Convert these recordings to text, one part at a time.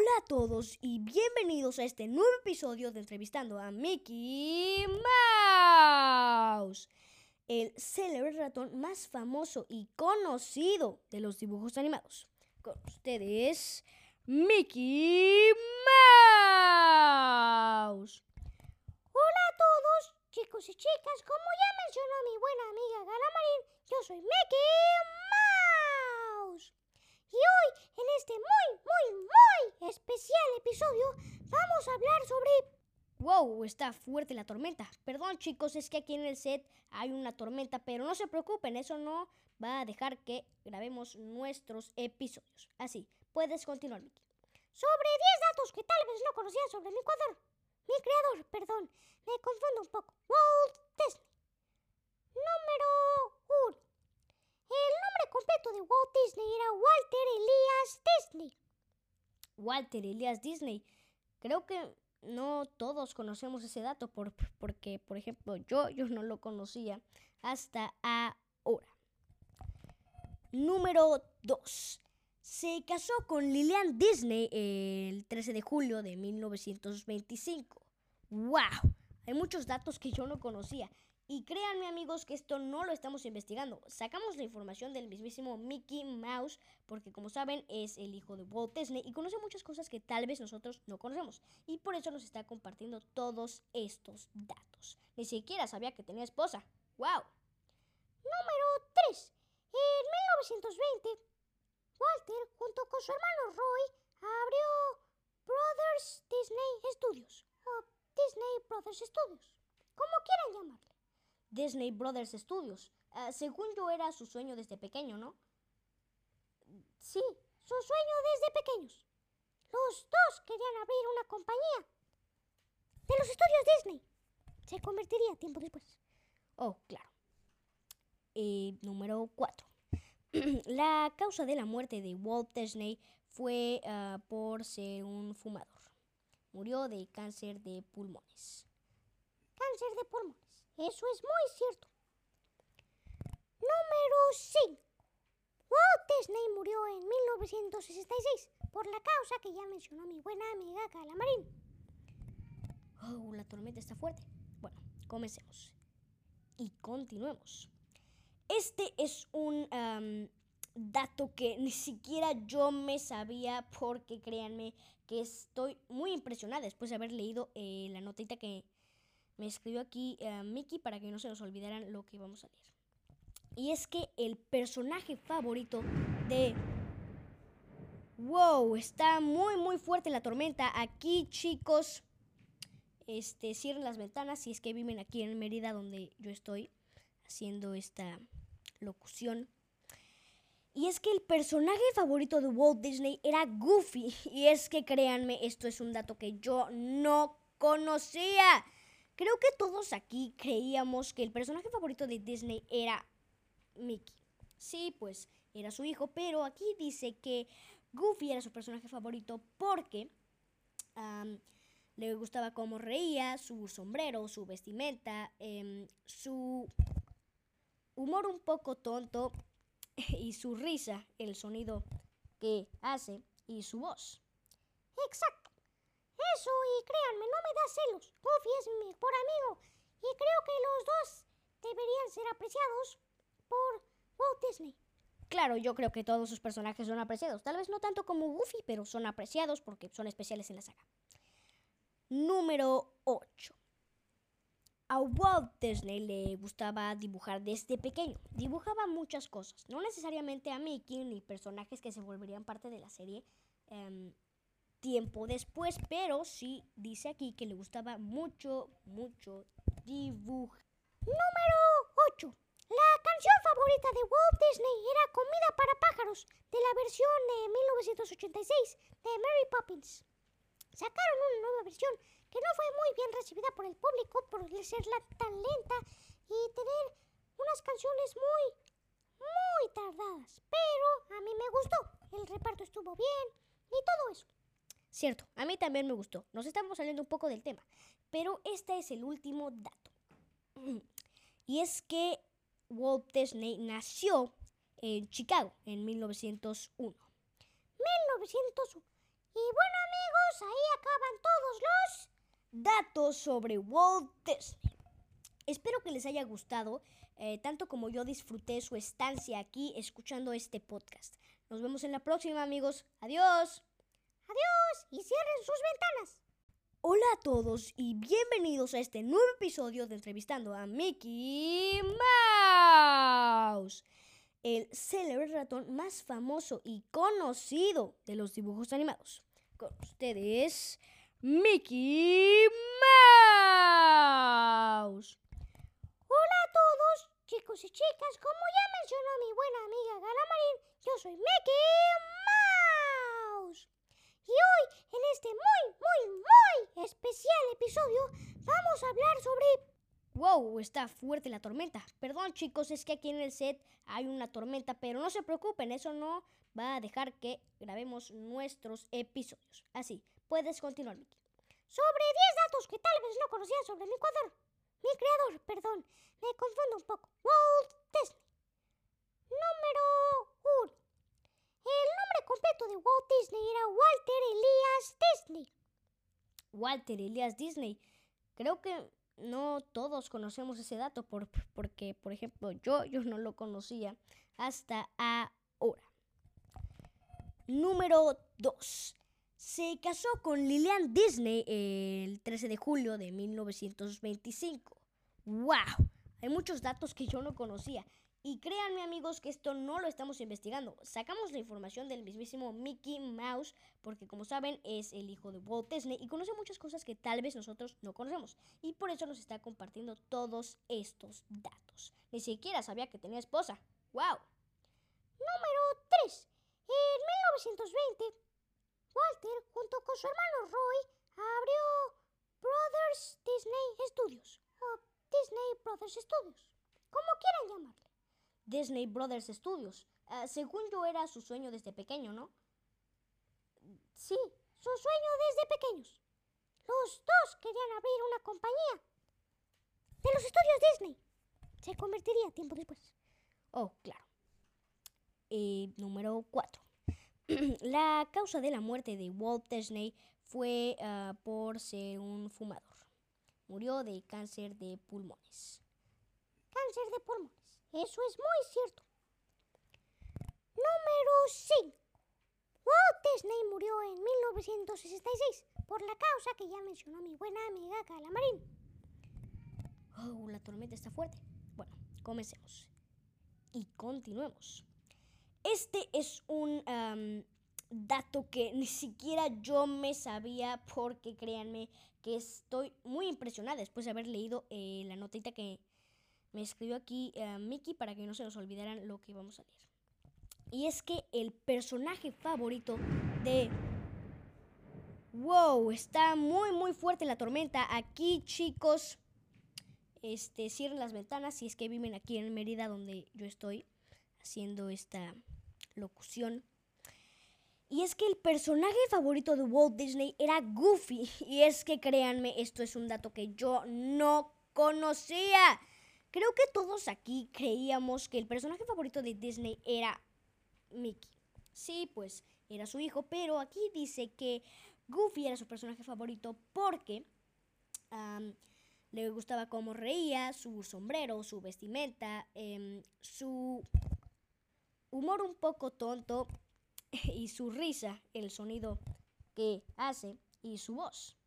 Hola a todos y bienvenidos a este nuevo episodio de Entrevistando a Mickey Mouse, el célebre ratón más famoso y conocido de los dibujos animados. Con ustedes, Mickey Mouse. Hola a todos, chicos y chicas. Como ya mencionó mi buena amiga Galamarín, yo soy Mickey Mouse. Y hoy, en este muy, muy, a hablar sobre... Wow, está fuerte la tormenta. Perdón chicos, es que aquí en el set hay una tormenta, pero no se preocupen, eso no va a dejar que grabemos nuestros episodios. Así, puedes continuar, Mickey. Sobre 10 datos que tal vez no conocías sobre mi creador. Mi creador, perdón, me confundo un poco. Walt Disney. Número 1. El nombre completo de Walt Disney era Walter Elias Disney. Walter Elias Disney. Creo que no todos conocemos ese dato por- porque, por ejemplo, yo, yo no lo conocía hasta ahora. Número 2. Se casó con Lillian Disney el 13 de julio de 1925. ¡Wow! Hay muchos datos que yo no conocía. Y créanme amigos que esto no lo estamos investigando. Sacamos la información del mismísimo Mickey Mouse porque como saben es el hijo de Walt Disney y conoce muchas cosas que tal vez nosotros no conocemos. Y por eso nos está compartiendo todos estos datos. Ni siquiera sabía que tenía esposa. ¡Wow! Número 3. En 1920, Walter, junto con su hermano Roy, abrió Brothers Disney Studios. O Disney Brothers Studios. Como quieran llamarle. Disney Brothers Studios. Ah, según yo era su sueño desde pequeño, ¿no? Sí, su sueño desde pequeños. Los dos querían abrir una compañía de los estudios Disney. Se convertiría tiempo después. Oh, claro. Eh, número 4. la causa de la muerte de Walt Disney fue ah, por ser un fumador. Murió de cáncer de pulmones. Cáncer de pulmones. Eso es muy cierto. Número 5. Walt Disney murió en 1966 por la causa que ya mencionó mi buena amiga Calamarín. Oh, la tormenta está fuerte. Bueno, comencemos. Y continuemos. Este es un am, dato que ni siquiera yo me sabía porque créanme que estoy muy impresionada después de haber leído eh, la notita que me escribió aquí eh, Mickey para que no se nos olvidaran lo que íbamos a leer. Y es que el personaje favorito de... Wow, está muy muy fuerte la tormenta. Aquí chicos, este, cierren las ventanas si es que viven aquí en Mérida donde yo estoy haciendo esta locución. Y es que el personaje favorito de Walt Disney era Goofy. Y es que créanme, esto es un dato que yo no conocía. Creo que todos aquí creíamos que el personaje favorito de Disney era Mickey. Sí, pues era su hijo, pero aquí dice que Goofy era su personaje favorito porque le gustaba cómo reía, su sombrero, su vestimenta, em, su humor un poco tonto y su risa, el sonido que hace y su voz. Exacto. Eso, y créanme, no me da celos. Goofy es mi mejor amigo. Y creo que los dos deberían ser apreciados por Walt Disney. Claro, yo creo que todos sus personajes son apreciados. Tal vez no tanto como Goofy, pero son apreciados porque son especiales en la saga. Número 8. A Walt Disney le gustaba dibujar desde pequeño. Dibujaba muchas cosas, no necesariamente a Mickey ni personajes que se volverían parte de la serie em, tiempo después, pero sí dice aquí que le gustaba mucho, mucho dibujar. Número 8. La canción favorita de Walt Disney era Comida para pájaros, de la versión de 1986 de Mary Poppins. Sacaron una nueva versión que no fue muy bien recibida por el público por ser la- tan lenta y tener unas canciones muy, muy tardadas. Pero a mí me gustó. El reparto estuvo bien y todo eso. Cierto, a mí también me gustó. Nos estamos saliendo un poco del tema, pero este es el último dato. Y es que Walt Disney nació en Chicago en 1901. 1901. Y bueno amigos, ahí acaban todos los datos sobre Walt Disney. Espero que les haya gustado, eh, tanto como yo disfruté su estancia aquí escuchando este podcast. Nos vemos en la próxima amigos. Adiós. Adiós y cierren sus ventanas. Hola a todos y bienvenidos a este nuevo episodio de Entrevistando a Mickey Mouse, el célebre ratón más famoso y conocido de los dibujos animados. Con ustedes, Mickey Mouse. Hola a todos, chicos y chicas. Como ya mencionó mi buena amiga Galamarín, yo soy Mickey Mouse. Y hoy, en este muy, muy, muy especial episodio, vamos a hablar sobre... Wow, está fuerte la tormenta. Perdón chicos, es que aquí en el set hay una tormenta, pero no se preocupen, eso no va a dejar que grabemos nuestros episodios. Así, puedes continuar, Mickey. Sobre 10 datos que tal vez no conocías sobre mi creador. Mi creador, perdón, me confundo un poco. Walt Disney. Número 1. El nombre completo de Walt Disney era Walter Elias Disney. Walter Elias Disney. Creo que no todos conocemos ese dato por, porque, por ejemplo, yo, yo no lo conocía hasta ahora. Número 2. Se casó con Lillian Disney el 13 de julio de 1925. ¡Wow! Hay muchos datos que yo no conocía. Y créanme amigos que esto no lo estamos investigando. Sacamos la información del mismísimo Mickey Mouse porque como saben es el hijo de Walt Disney y conoce muchas cosas que tal vez nosotros no conocemos. Y por eso nos está compartiendo todos estos datos. Ni siquiera sabía que tenía esposa. ¡Wow! Número 3. En 1920, Walter junto con su hermano Roy abrió Brothers Disney Studios o Disney Brothers Studios, como quieran llamarle. Disney Brothers Studios. Uh, según yo era su sueño desde pequeño, ¿no? Sí, su sueño desde pequeños. Los dos querían abrir una compañía de los estudios Disney. Se convertiría tiempo después. Oh, claro. Eh, número 4. la causa de la muerte de Walt Disney fue uh, por ser un fumador. Murió de cáncer de pulmones. Cáncer de pulmones. Eso es muy cierto. Número 5. Walt Disney murió en 1966 por la causa que ya mencionó mi buena amiga Calamarín. Oh, la tormenta está fuerte. Bueno, comencemos. Y continuemos. Este es un um, dato que ni siquiera yo me sabía porque créanme que estoy muy impresionada después de haber leído eh, la notita que me escribió aquí uh, Mickey para que no se nos olvidaran lo que íbamos a leer. Y es que el personaje favorito de... Wow, está muy muy fuerte la tormenta. Aquí chicos, este, cierren las ventanas si es que viven aquí en Mérida donde yo estoy haciendo esta locución. Y es que el personaje favorito de Walt Disney era Goofy. Y es que créanme, esto es un dato que yo no conocía. Creo que todos aquí creíamos que el personaje favorito de Disney era Mickey. Sí, pues era su hijo, pero aquí dice que Goofy era su personaje favorito porque le gustaba cómo reía, su sombrero, su vestimenta, eh, su humor un poco tonto y su risa, el sonido que hace y su voz.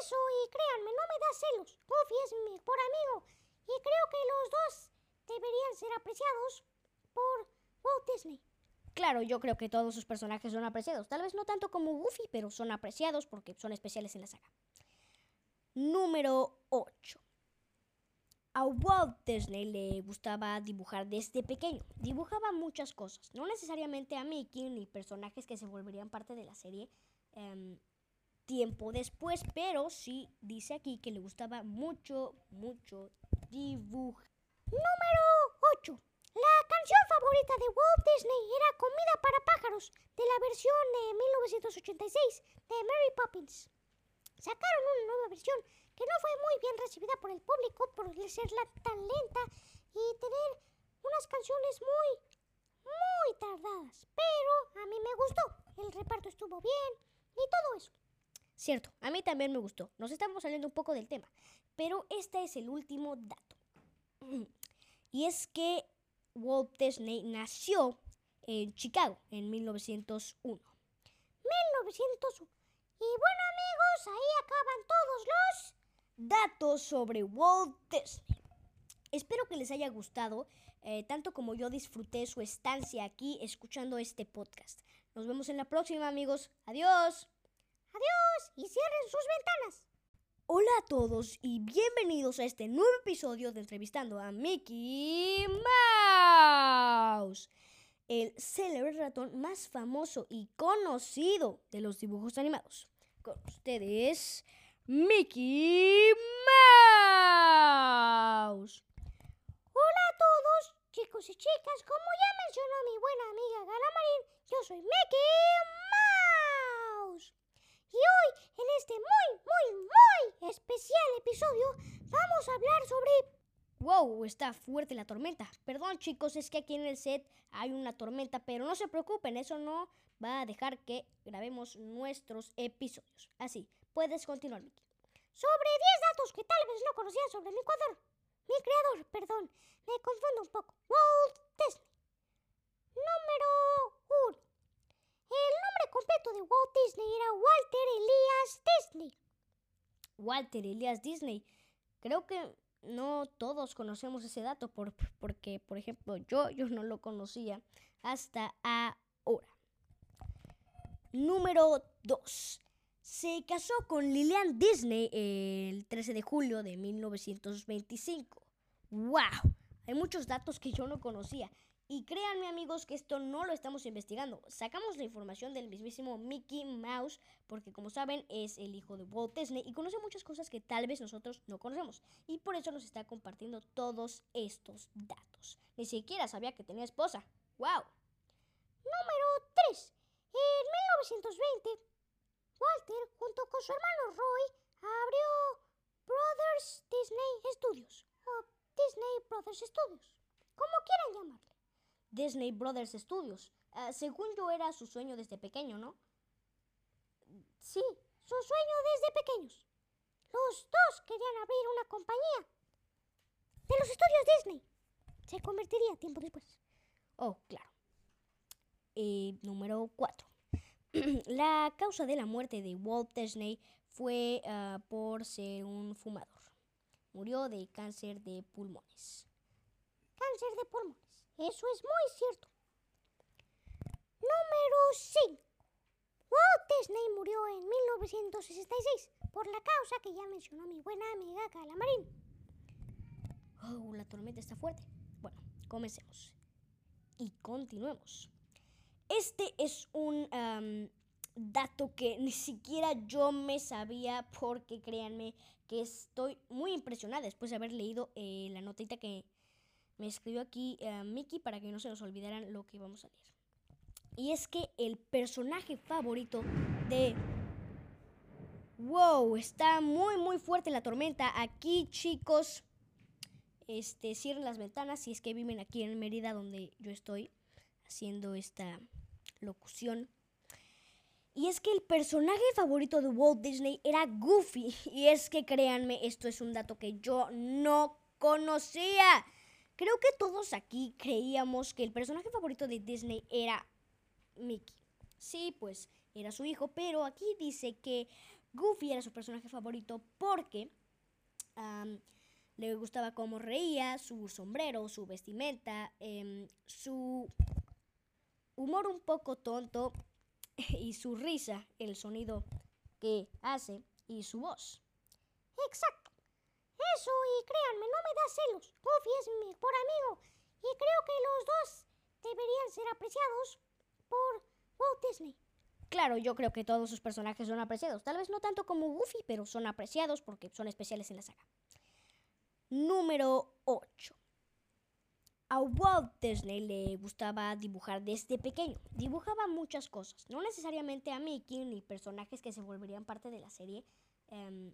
Eso, y créanme, no me da celos. Goofy es mi mejor amigo y creo que los dos deberían ser apreciados por Walt Disney. Claro, yo creo que todos sus personajes son apreciados. Tal vez no tanto como Goofy, pero son apreciados porque son especiales en la saga. Número 8. A Walt Disney le gustaba dibujar desde pequeño. Dibujaba muchas cosas, no necesariamente a Mickey ni personajes que se volverían parte de la serie um, tiempo después, pero sí dice aquí que le gustaba mucho, mucho dibujar. Número 8. La canción favorita de Walt Disney era Comida para pájaros, de la versión de 1986 de Mary Poppins. Sacaron una nueva versión que no fue muy bien recibida por el público por ser tan lenta y tener unas canciones muy, muy tardadas. Pero a mí me gustó. el reparto estuvo bien y todo eso. Cierto, a mí también me gustó. Nos estamos saliendo un poco del tema, pero este es el último dato. Y es que Walt Disney nació en Chicago en 1901. 1901. Y bueno amigos, ahí acaban todos los datos sobre Walt Disney. Espero que les haya gustado, eh, tanto como yo disfruté su estancia aquí escuchando este podcast. Nos vemos en la próxima amigos. Adiós. Adiós y cierren sus ventanas. Hola a todos y bienvenidos a este nuevo episodio de Entrevistando a Mickey Mouse, el célebre ratón más famoso y conocido de los dibujos animados. Con ustedes, Mickey Mouse. Hola a todos, chicos y chicas. Como ya mencionó mi buena amiga Galamarín, yo soy Mickey Mouse. Y hoy, en este muy, muy, muy especial episodio, vamos a hablar sobre... Wow, está fuerte la tormenta. Perdón chicos, es que aquí en el set hay una tormenta, pero no se preocupen, eso no va a dejar que grabemos nuestros episodios. Así, puedes continuar, Mickey. Sobre 10 datos que tal vez no conocías sobre mi creador. Mi creador, perdón, me confundo un poco. Walt Disney. Número 1. El nombre completo de Walt Disney era Walter Elias Disney. Walter Elias Disney. Creo que no todos conocemos ese dato por, porque, por ejemplo, yo, yo no lo conocía hasta ahora. Número 2. Se casó con Lillian Disney el 13 de julio de 1925. ¡Wow! Hay muchos datos que yo no conocía. Y créanme amigos que esto no lo estamos investigando. Sacamos la información del mismísimo Mickey Mouse porque como saben es el hijo de Walt Disney y conoce muchas cosas que tal vez nosotros no conocemos. Y por eso nos está compartiendo todos estos datos. Ni siquiera sabía que tenía esposa. ¡Wow! Número 3. En 1920, Walter, junto con su hermano Roy, abrió Brothers Disney Studios. O Disney Brothers Studios. Como quieran llamarle. Disney Brothers Studios. Ah, según yo era su sueño desde pequeño, ¿no? Sí, su sueño desde pequeños. Los dos querían abrir una compañía de los estudios Disney. Se convertiría tiempo después. Oh, claro. Eh, número 4. la causa de la muerte de Walt Disney fue ah, por ser un fumador. Murió de cáncer de pulmones. Cáncer de pulmones. Eso es muy cierto. Número 5. Walt Disney murió en 1966 por la causa que ya mencionó mi buena amiga Calamarín. Oh, la tormenta está fuerte. Bueno, comencemos. Y continuemos. Este es un dato que ni siquiera yo me sabía porque créanme que estoy muy impresionada después de haber leído eh, la notita que me escribió aquí eh, Mickey para que no se nos olvidaran lo que íbamos a leer. Y es que el personaje favorito de... Wow, está muy muy fuerte la tormenta. Aquí chicos, este, cierren las ventanas si es que viven aquí en Mérida donde yo estoy haciendo esta locución. Y es que el personaje favorito de Walt Disney era Goofy. Y es que créanme, esto es un dato que yo no conocía. Creo que todos aquí creíamos que el personaje favorito de Disney era Mickey. Sí, pues era su hijo, pero aquí dice que Goofy era su personaje favorito porque le gustaba cómo reía, su sombrero, su vestimenta, em, su humor un poco tonto y su risa, el sonido que hace y su voz. Exacto. Eso y créanme, no me da celos. Goofy es mi mejor amigo y creo que los dos deberían ser apreciados por Walt Disney. Claro, yo creo que todos sus personajes son apreciados. Tal vez no tanto como Goofy, pero son apreciados porque son especiales en la saga. Número 8. A Walt Disney le gustaba dibujar desde pequeño. Dibujaba muchas cosas, no necesariamente a Mickey ni personajes que se volverían parte de la serie em,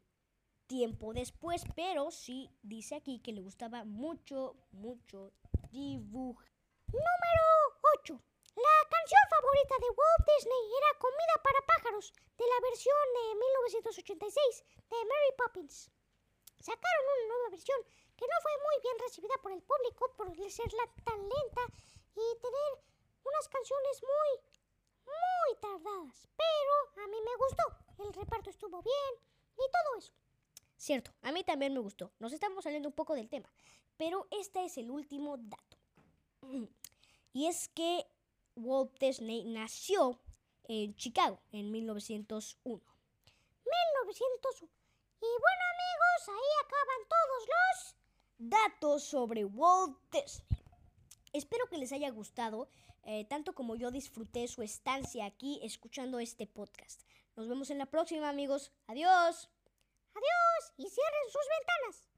tiempo después, pero sí dice aquí que le gustaba mucho, mucho dibujar. Número 8. La canción favorita de Walt Disney era Comida para pájaros, de la versión de 1986 de Mary Poppins. Sacaron una nueva versión que no fue muy bien recibida por el público por ser tan lenta y tener unas canciones muy, muy tardadas. Pero a mí me gustó. El reparto estuvo bien y todo eso. Cierto, a mí también me gustó. Nos estamos saliendo un poco del tema. Pero este es el último dato. Y es que Walt Disney nació en Chicago en 1901. 1901. Y bueno amigos, ahí acaban todos los datos sobre Walt Disney. Espero que les haya gustado, eh, tanto como yo disfruté su estancia aquí escuchando este podcast. Nos vemos en la próxima amigos. Adiós. Adiós y cierren sus ventanas.